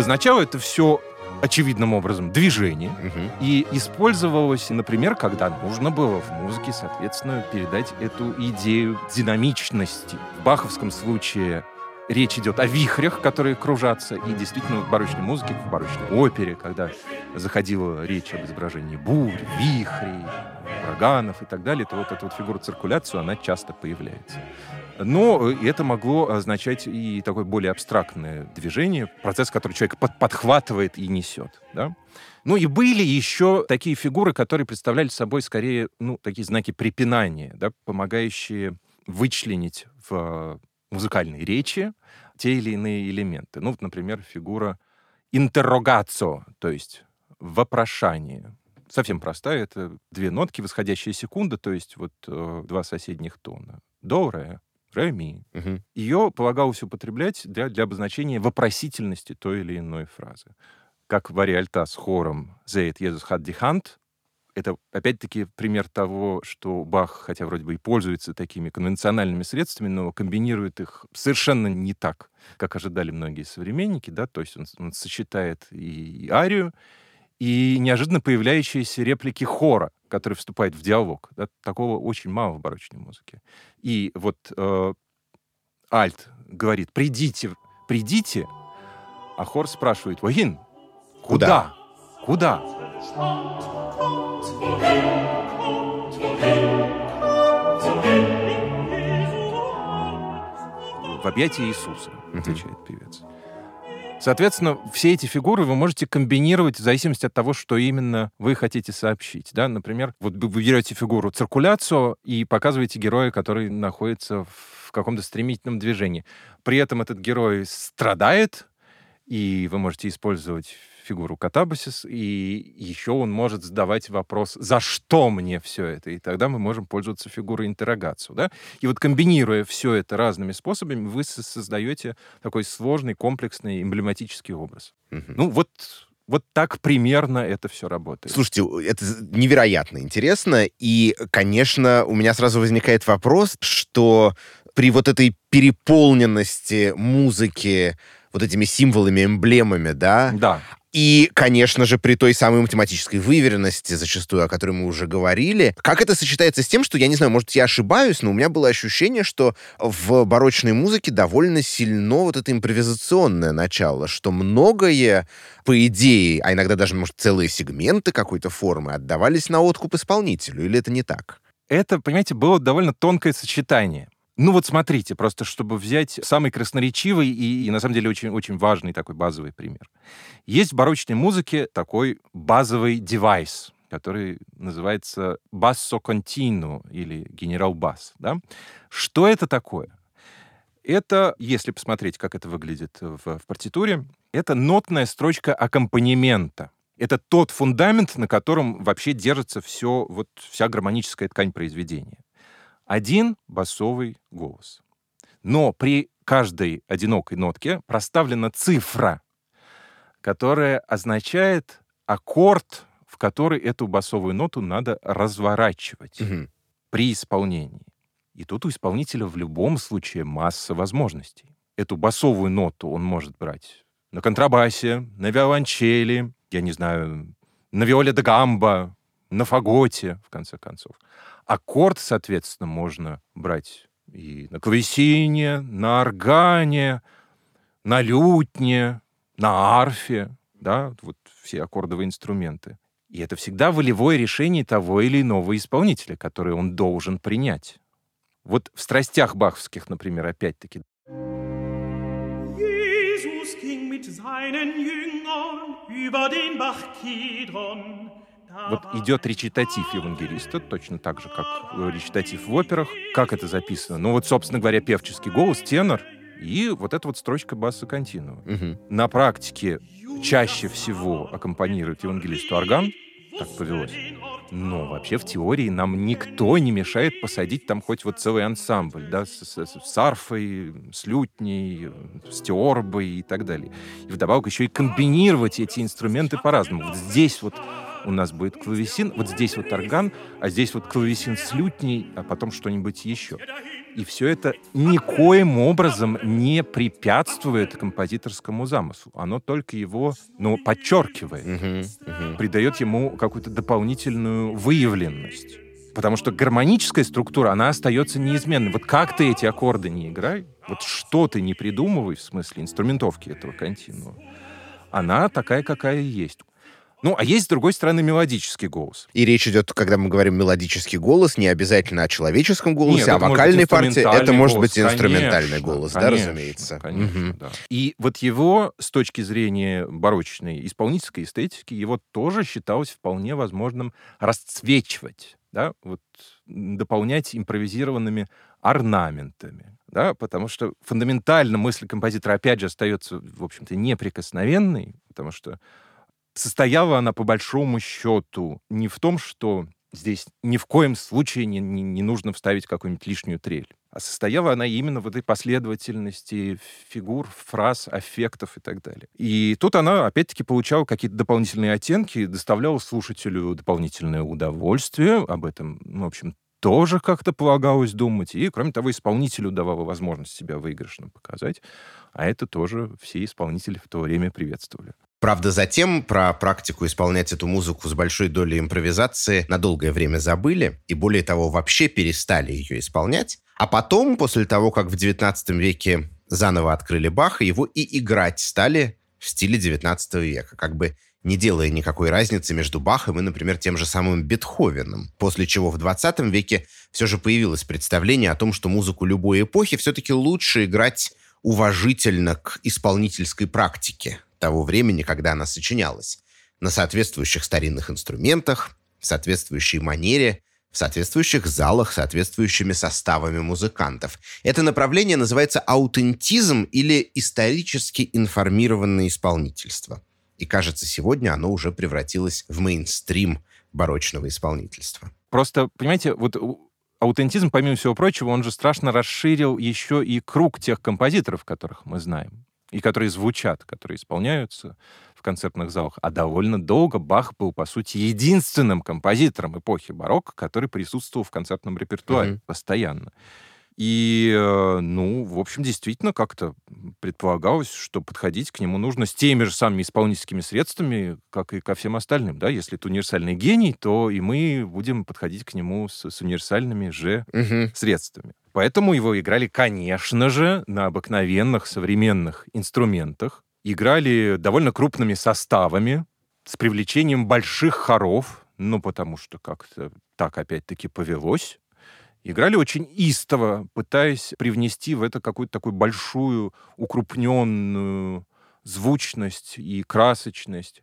Обозначало это все очевидным образом движение, Мгм. и использовалось, например, когда нужно было в музыке, соответственно, передать эту идею динамичности. В баховском случае речь идет о вихрях, которые кружатся, и действительно в барочной музыке, в барочной опере, когда заходила речь об изображении бурь, вихрей, ураганов и так далее, то вот эта вот фигура циркуляцию, она часто появляется. Но э, это могло означать и такое более абстрактное движение, процесс, который человек под- подхватывает и несет. Да? Ну и были еще такие фигуры, которые представляли собой скорее ну, такие знаки препинания, да, помогающие вычленить в музыкальной речи те или иные элементы. Ну, вот, например, фигура интеррогацио, то есть вопрошание. Совсем простая, это две нотки, восходящая секунда, то есть вот э, два соседних тона. До, ре, ре, ми. Мгм. Ее полагалось употреблять для, для обозначения вопросительности той или иной фразы. Как в аре альта с хором «Зеет Иисус hat die Hand», это, опять-таки, пример того, что Бах, хотя вроде бы и пользуется такими конвенциональными средствами, но комбинирует их совершенно не так, как ожидали многие современники, да, то есть он, он сочетает и арию, и неожиданно появляющиеся реплики хора, который вступает в диалог. Да, такого очень мало в барочной музыке. И вот э, альт говорит «придите, придите», а хор спрашивает «Вагин, куда? Куда?» В объятии Иисуса, отвечает певец. Соответственно, все эти фигуры вы можете комбинировать в зависимости от того, что именно вы хотите сообщить. Да? Например, вот вы берете фигуру циркуляцию и показываете героя, который находится в каком-то стремительном движении. При этом этот герой страдает, и вы можете использовать фигуру катабасис, и еще он может задавать вопрос, за что мне все это? И тогда мы можем пользоваться фигурой интеррогацию. Да? И вот комбинируя все это разными способами, вы со- создаете такой сложный, комплексный, эмблематический образ. Мгм. Ну вот, вот так примерно это все работает. Слушайте, это невероятно интересно. И, конечно, у меня сразу возникает вопрос, что при вот этой переполненности музыки вот этими символами, эмблемами, да, Да. И, конечно же, при той самой математической выверенности, зачастую, о которой мы уже говорили, как это сочетается с тем, что, я не знаю, может, я ошибаюсь, но у меня было ощущение, что в барочной музыке довольно сильно вот это импровизационное начало, что многое, по идее, а иногда даже, может, целые сегменты какой-то формы отдавались на откуп исполнителю, или это не так? это, понимаете, было довольно тонкое сочетание. Ну вот смотрите, просто чтобы взять самый красноречивый и, и на самом деле очень, очень важный такой базовый пример. Есть в барочной музыке такой базовый девайс. который называется «Basso Continuo» или «Генерал Бас». Да? Что это такое? Это, если посмотреть, как это выглядит в, в партитуре, это нотная строчка аккомпанемента. Это тот фундамент, на котором вообще держится все, вот, вся гармоническая ткань произведения. Один басовый голос. Но при каждой одинокой нотке проставлена цифра, которая означает аккорд, в который эту басовую ноту надо разворачивать угу. при исполнении. И тут у исполнителя в любом случае масса возможностей. Эту басовую ноту он может брать на контрабасе, на виолончели, я не знаю, на виоле де гамба, на фаготе, в конце концов. Аккорд, соответственно, можно брать и на клавесине, на органе, на лютне, на арфе, да, вот все аккордовые инструменты. И это всегда волевое решение того или иного исполнителя, которое он должен принять. Вот в страстях баховских, например, опять-таки. Вот идет речитатив евангелиста, точно так же, как речитатив в операх. Как это записано? Ну вот, собственно говоря, певческий голос, тенор, и вот эта вот строчка баса континуа. Угу. На практике чаще всего аккомпанирует евангелисту орган, так повелось. Но вообще в теории нам никто не мешает посадить там хоть вот целый ансамбль, да, с, с, с арфой, с лютней, с теорбой и так далее. И вдобавок еще и комбинировать эти инструменты по-разному. Вот здесь вот у нас будет клавесин, вот здесь вот орган, а здесь вот клавесин с лютней, а потом что-нибудь еще. И все это никоим образом не препятствует композиторскому замыслу. Оно только его, ну, подчеркивает, угу, угу. придает ему какую-то дополнительную выявленность. Потому что гармоническая структура, она остается неизменной. Вот как ты эти аккорды не играй, вот что ты не придумывай в смысле инструментовки этого континуума, она такая, какая есть. Ну, а есть, с другой стороны, мелодический голос. И речь идет, когда мы говорим мелодический голос, не обязательно о человеческом голосе, Нет, а вокальной партии. Это может быть инструментальный конечно, голос, конечно, да, разумеется. Конечно, угу. да. И вот его, с точки зрения барочной исполнительской эстетики, его тоже считалось вполне возможным расцвечивать, да, вот дополнять импровизированными орнаментами, да, потому что фундаментально мысль композитора опять же остается, в общем-то, неприкосновенной, потому что Состояла она, по большому счету, не в том, что здесь ни в коем случае не, не, не нужно вставить какую-нибудь лишнюю трель. А состояла она именно в этой последовательности фигур, фраз, аффектов и так далее. И тут она, опять-таки, получала какие-то дополнительные оттенки, доставляла слушателю дополнительное удовольствие. Об этом, ну, в общем, тоже как-то полагалось думать. И, кроме того, исполнителю давала возможность себя выигрышно показать. А это тоже все исполнители в то время приветствовали. Правда, затем про практику исполнять эту музыку с большой долей импровизации на долгое время забыли, и более того, вообще перестали ее исполнять. А потом, после того, как в XIX веке заново открыли Баха, его и играть стали в стиле XIX века, как бы не делая никакой разницы между Бахом и, например, тем же самым Бетховеном. После чего в 20 веке все же появилось представление о том, что музыку любой эпохи все-таки лучше играть уважительно к исполнительской практике, того времени, когда она сочинялась, на соответствующих старинных инструментах, в соответствующей манере, в соответствующих залах, соответствующими составами музыкантов. Это направление называется аутентизм или исторически информированное исполнительство. И кажется, сегодня оно уже превратилось в мейнстрим барочного исполнительства. Просто, понимаете, вот аутентизм, помимо всего прочего, он же страшно расширил еще и круг тех композиторов, которых мы знаем и которые звучат, которые исполняются в концертных залах. А довольно долго Бах был, по сути, единственным композитором эпохи барокко, который присутствовал в концертном репертуаре mm-hmm. постоянно. И, э, ну, в общем, действительно как-то предполагалось, что подходить к нему нужно с теми же самыми исполнительскими средствами, как и ко всем остальным. Да? Если это универсальный гений, то и мы будем подходить к нему с, с универсальными же угу. средствами. Поэтому его играли, конечно же, на обыкновенных современных инструментах. Играли довольно крупными составами, с привлечением больших хоров, ну, потому что как-то так опять-таки повелось. Играли очень истово, пытаясь привнести в это какую-то такую большую, укрупненную звучность и красочность.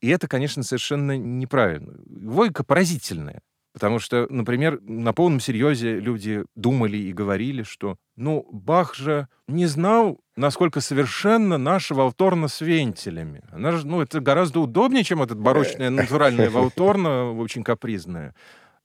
И это, конечно, совершенно неправильно. Логика поразительная. Потому что, например, на полном серьезе люди думали и говорили, что, ну, Бах же не знал, насколько совершенно наша валторна с вентилями. Она же, ну, это гораздо удобнее, чем этот барочная натуральная валторна, очень капризная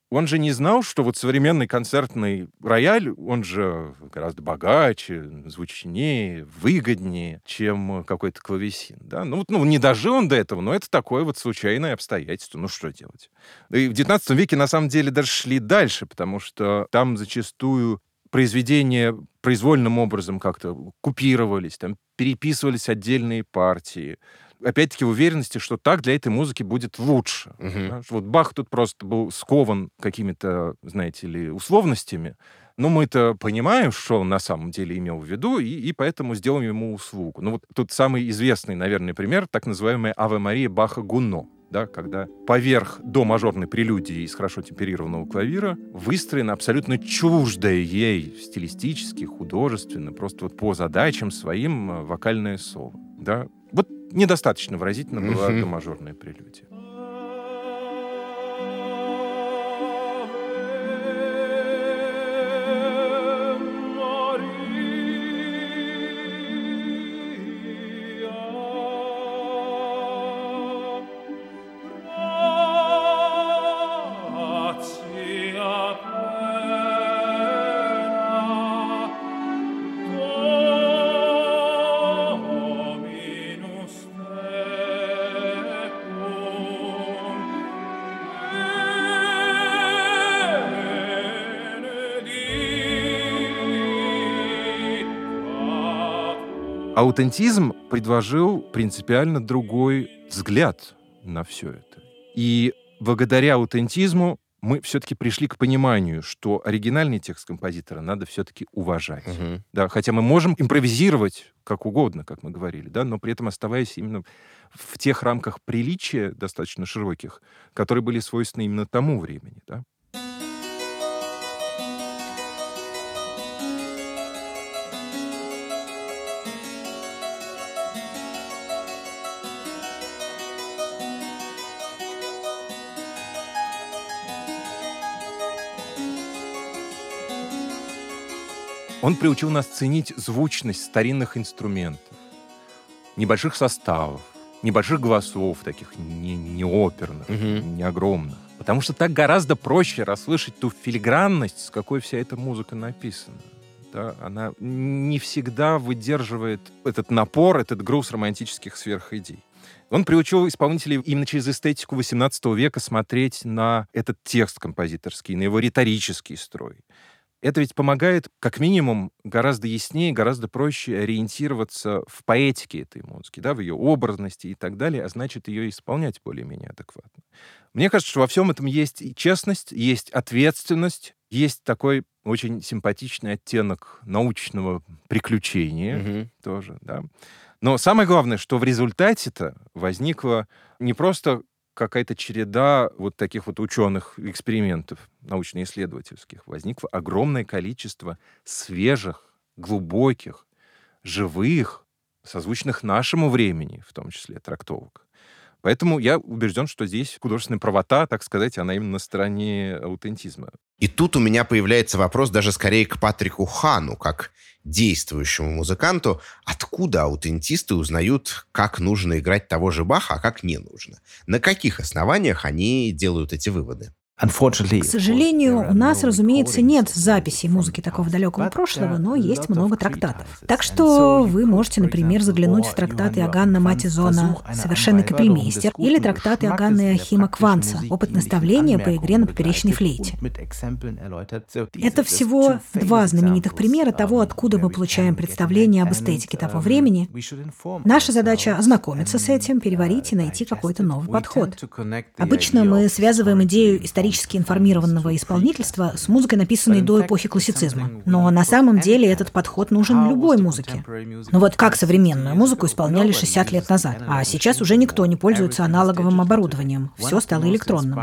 он же не знал, что вот современный концертный рояль, он же гораздо богаче, звучнее, выгоднее, чем какой-то клавесин. Да? Ну, ну, не дожил он до этого, но это такое вот случайное обстоятельство. Ну, что делать? И в XIX веке, на самом деле, даже шли дальше, потому что там зачастую произведения произвольным образом как-то купировались, там переписывались отдельные партии опять-таки, в уверенности, что так для этой музыки будет лучше. Угу. Да? Вот Бах тут просто был скован какими-то, знаете ли, условностями, но мы-то понимаем, что он на самом деле имел в виду, и, и поэтому сделаем ему услугу. Ну вот тут самый известный, наверное, пример, так называемая «Аве Мария Баха Гунно», да, когда поверх до мажорной прелюдии из хорошо темперированного клавира выстроена абсолютно чуждая ей стилистически, художественно, просто вот по задачам своим э, вокальное соло. Да? Недостаточно выразительно была mm-hmm. мажорная прелюдия. Аутентизм предложил принципиально другой взгляд на все это. И благодаря аутентизму мы все-таки пришли к пониманию, что оригинальный текст композитора надо все-таки уважать. Угу. Да, хотя мы можем импровизировать как угодно, как мы говорили, да, но при этом оставаясь именно в тех рамках приличия достаточно широких, которые были свойственны именно тому времени. Да. Он приучил нас ценить звучность старинных инструментов, небольших составов, небольших голосов, таких не, не оперных, угу. не огромных. Потому что так гораздо проще расслышать ту филигранность, с какой вся эта музыка написана. Да? Она не всегда выдерживает этот напор, этот груз романтических сверхидей. Он приучил исполнителей именно через эстетику XVIII века смотреть на этот текст композиторский, на его риторический строй. Это ведь помогает, как минимум, гораздо яснее, гораздо проще ориентироваться в поэтике этой музыки, да, в ее образности и так далее, а значит, ее исполнять более-менее адекватно. Мне кажется, что во всем этом есть и честность, есть ответственность, есть такой очень симпатичный оттенок научного приключения mm-hmm. тоже, да. Но самое главное, что в результате-то возникло не просто какая-то череда вот таких вот ученых экспериментов научно-исследовательских. Возникло огромное количество свежих, глубоких, живых, созвучных нашему времени, в том числе, трактовок. Поэтому я убежден, что здесь художественная правота, так сказать, она именно на стороне аутентизма. И тут у меня появляется вопрос даже скорее к Патрику Хану, как действующему музыканту, откуда аутентисты узнают, как нужно играть того же Баха, а как не нужно? На каких основаниях они делают эти выводы? К сожалению, у нас, разумеется, нет записей музыки такого далекого прошлого, но есть много трактатов. Так что вы можете, например, заглянуть в трактаты Иоганна Матизона «Совершенный капельмейстер» или трактаты Иоганна Иохима Кванца «Опыт наставления по игре на поперечной флейте». Это всего два знаменитых примера того, откуда мы получаем представление об эстетике того времени. Наша задача — ознакомиться с этим, переварить и найти какой-то новый подход. Обычно мы связываем идею исторического исторически информированного исполнительства с музыкой, написанной до эпохи классицизма. Но на самом деле этот подход нужен любой музыке. Ну вот как современную музыку исполняли 60 лет назад, а сейчас уже никто не пользуется аналоговым оборудованием. Все стало электронным.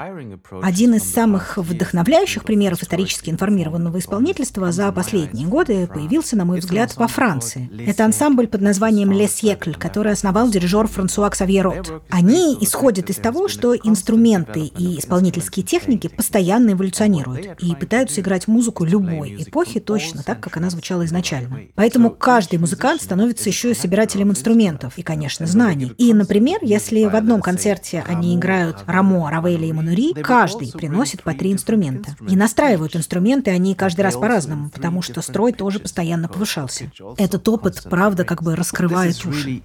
Один из самых вдохновляющих примеров исторически информированного исполнительства за последние годы появился, на мой взгляд, во Франции. Это ансамбль под названием «Le Siècle», который основал дирижер Франсуа Ксавье Рот. Они исходят из того, что инструменты и исполнительские техники постоянно эволюционируют и пытаются играть музыку любой эпохи точно так, как она звучала изначально. Поэтому каждый музыкант становится еще и собирателем инструментов и, конечно, знаний. И, например, если в одном концерте они играют Рамо, Равеля и Манури, каждый приносит по три инструмента. И настраивают инструменты они каждый раз по-разному, потому что строй тоже постоянно повышался. Этот опыт, правда, как бы раскрывает уши.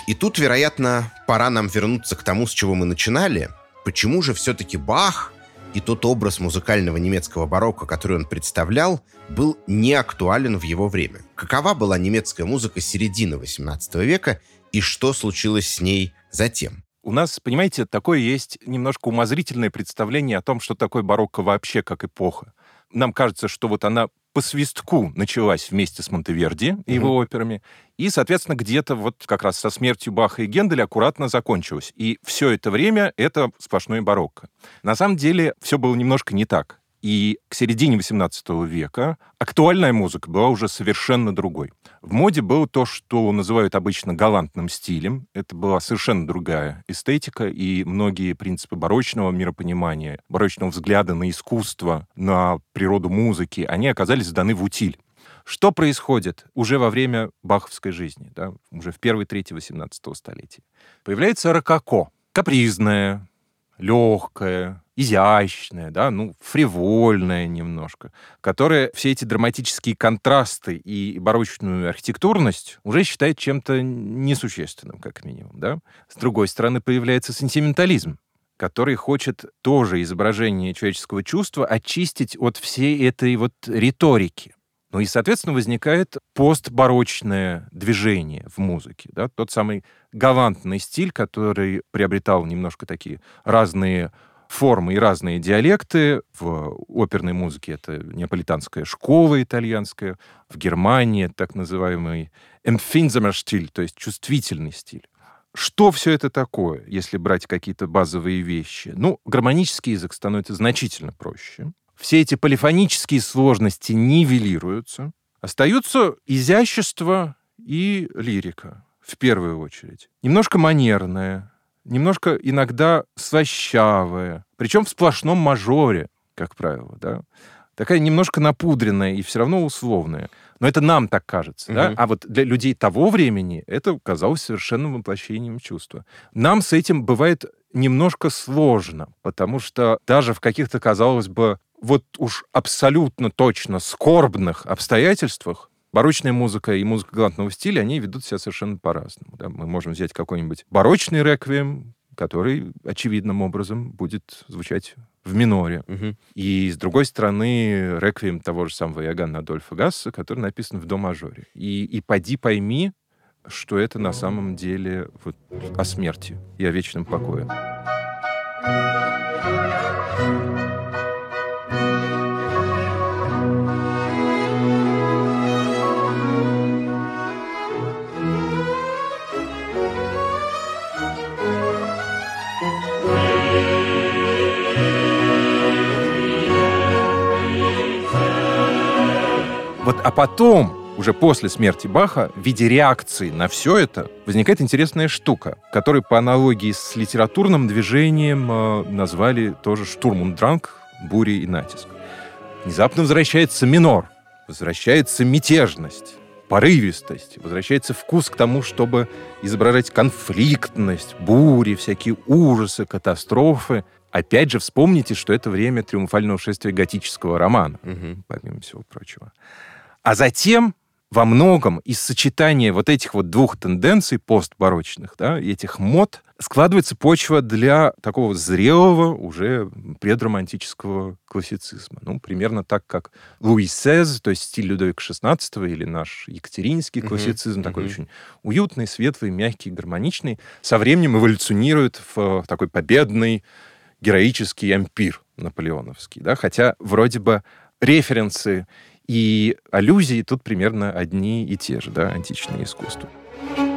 Ж, и тут, вероятно, пора нам вернуться к тому, с чего мы начинали. Почему же все-таки Бах и тот образ музыкального немецкого барокко, который он представлял, был не актуален в его время? Какова была немецкая музыка середины XVIII века и что случилось с ней затем? У нас, понимаете, такое есть немножко умозрительное представление о том, что такое барокко вообще как эпоха. Нам кажется, что вот она по свистку началась вместе с Монтеверди и его mm-hmm. операми, и, соответственно, где-то вот как раз со смертью Баха и Генделя аккуратно закончилась. И все это время это сплошное барокко. На самом деле все было немножко не так. И к середине XVIII века актуальная музыка была уже совершенно другой. В моде было то, что называют обычно галантным стилем. Это была совершенно другая эстетика, и многие принципы барочного миропонимания, барочного взгляда на искусство, на природу музыки, они оказались сданы в утиль. Что происходит уже во время баховской жизни, да, уже в первой трети XVIII столетия? Появляется рококо, капризное, легкое, изящная, да, ну, фривольная немножко, которая все эти драматические контрасты и барочную архитектурность уже считает чем-то несущественным, как минимум, да. С другой стороны, появляется сентиментализм, который хочет тоже изображение человеческого чувства очистить от всей этой вот риторики. Ну и, соответственно, возникает постбарочное движение в музыке. Да? Тот самый галантный стиль, который приобретал немножко такие разные формы и разные диалекты. В оперной музыке это неаполитанская школа итальянская, в Германии так называемый стиль, то есть чувствительный стиль. Что все это такое, если брать какие-то базовые вещи? Ну, гармонический язык становится значительно проще. Все эти полифонические сложности нивелируются. Остаются изящество и лирика, в первую очередь. Немножко манерная, немножко иногда слащавая, причем в сплошном мажоре, как правило, да. Такая немножко напудренная и все равно условная. Но это нам так кажется, uh-huh. да? А вот для людей того времени это казалось совершенным воплощением чувства. Нам с этим бывает немножко сложно, потому что даже в каких-то, казалось бы, вот уж абсолютно точно скорбных обстоятельствах барочная музыка и музыка галантного стиля, они ведут себя совершенно по-разному. Да? Мы можем взять какой-нибудь барочный реквием, который очевидным образом будет звучать в миноре. Угу. И, с другой стороны, реквием того же самого Иоганна Адольфа Гасса, который написан в до-мажоре. И, и поди пойми, что это на самом деле вот о смерти и о вечном покое. Вот, а потом, уже после смерти Баха, в виде реакции на все это возникает интересная штука, которую по аналогии с литературным движением э, назвали тоже «Штурмундранг», бури и натиск. Внезапно возвращается минор, возвращается мятежность, порывистость, возвращается вкус к тому, чтобы изображать конфликтность, бури, всякие ужасы, катастрофы. Опять же, вспомните, что это время триумфального шествия готического романа, угу. помимо всего прочего. А затем во многом из сочетания вот этих вот двух тенденций постбарочных, да, этих мод, складывается почва для такого зрелого уже предромантического классицизма. Ну, примерно так, как Луи Сез, то есть стиль Людовика XVI или наш екатеринский классицизм, uh-huh, такой uh-huh. очень уютный, светлый, мягкий, гармоничный, со временем эволюционирует в такой победный, героический ампир наполеоновский. Да? Хотя вроде бы референсы и аллюзии тут примерно одни и те же, да, античное искусство. Ну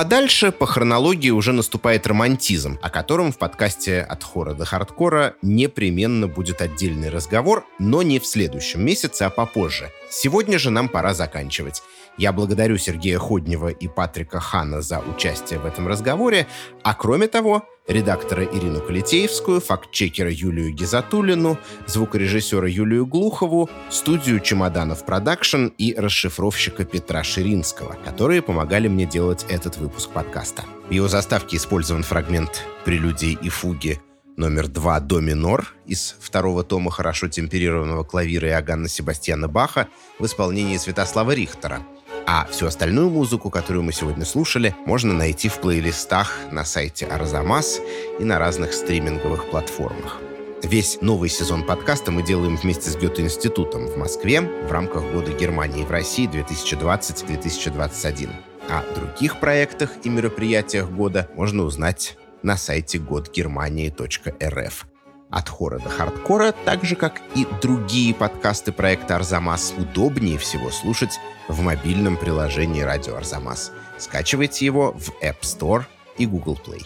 а дальше по хронологии уже наступает романтизм, о котором в подкасте «От хора до хардкора» непременно будет отдельный разговор, но не в следующем месяце, а попозже. Сегодня же нам пора заканчивать. Я благодарю Сергея Ходнева и Патрика Хана за участие в этом разговоре, а кроме того, редактора Ирину Калитеевскую, фактчекера Юлию Гизатулину, звукорежиссера Юлию Глухову, студию «Чемоданов Продакшн» и расшифровщика Петра Ширинского, которые помогали мне делать этот выпуск подкаста. В его заставке использован фрагмент прелюдии и фуги номер два до минор из второго тома хорошо темперированного клавира Иоганна Себастьяна Баха в исполнении Святослава Рихтера – а всю остальную музыку, которую мы сегодня слушали, можно найти в плейлистах на сайте Арзамас и на разных стриминговых платформах. Весь новый сезон подкаста мы делаем вместе с Гёте-институтом в Москве в рамках Года Германии в России 2020-2021. О других проектах и мероприятиях года можно узнать на сайте годгермании.рф. От хора до хардкора, так же, как и другие подкасты проекта «Арзамас», удобнее всего слушать в мобильном приложении «Радио Арзамас». Скачивайте его в App Store и Google Play.